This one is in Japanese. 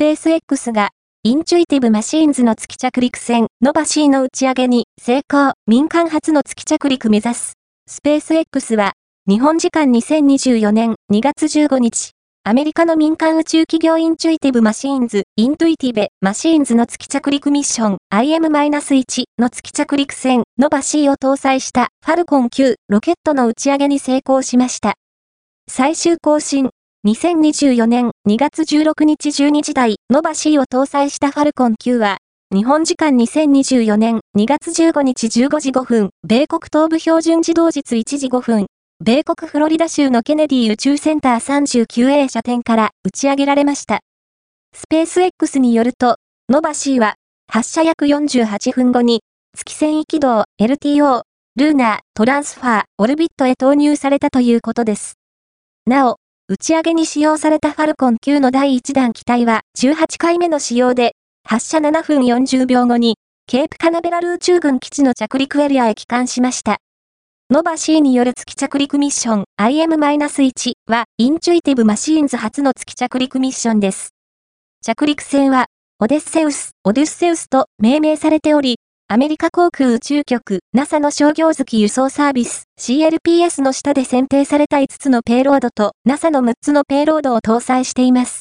ペース X が、インチュイティブマシーンズの月着陸船、ノバ C の打ち上げに成功、民間初の月着陸目指す。スペース X は、日本時間2024年2月15日、アメリカの民間宇宙企業インチュイティブマシーンズ、イントゥイティベマシーンズの月着陸ミッション IM-1 の月着陸船ノバ C を搭載したファルコン9ロケットの打ち上げに成功しました。最終更新、2024年2月16日12時台ノバシーを搭載したファルコン9は、日本時間2024年2月15日15時5分、米国東部標準時同日1時5分、米国フロリダ州のケネディ宇宙センター 39A 射点から打ち上げられました。スペース X によると、ノバ C は、発射約48分後に、月線位軌道 LTO、lunar、transfer、orbit へ投入されたということです。なお、打ち上げに使用されたファルコン9の第1弾機体は18回目の使用で、発射7分40秒後に、ケープカナベラル宇宙軍基地の着陸エリアへ帰還しました。ノバ C による月着陸ミッション IM-1 は、インチュイティブマシーンズ初の月着陸ミッションです。着陸船は、オデッセウス、オデュッセウスと命名されており、アメリカ航空宇宙局 NASA の商業月輸送サービス CLPS の下で選定された5つのペイロードと NASA の6つのペイロードを搭載しています。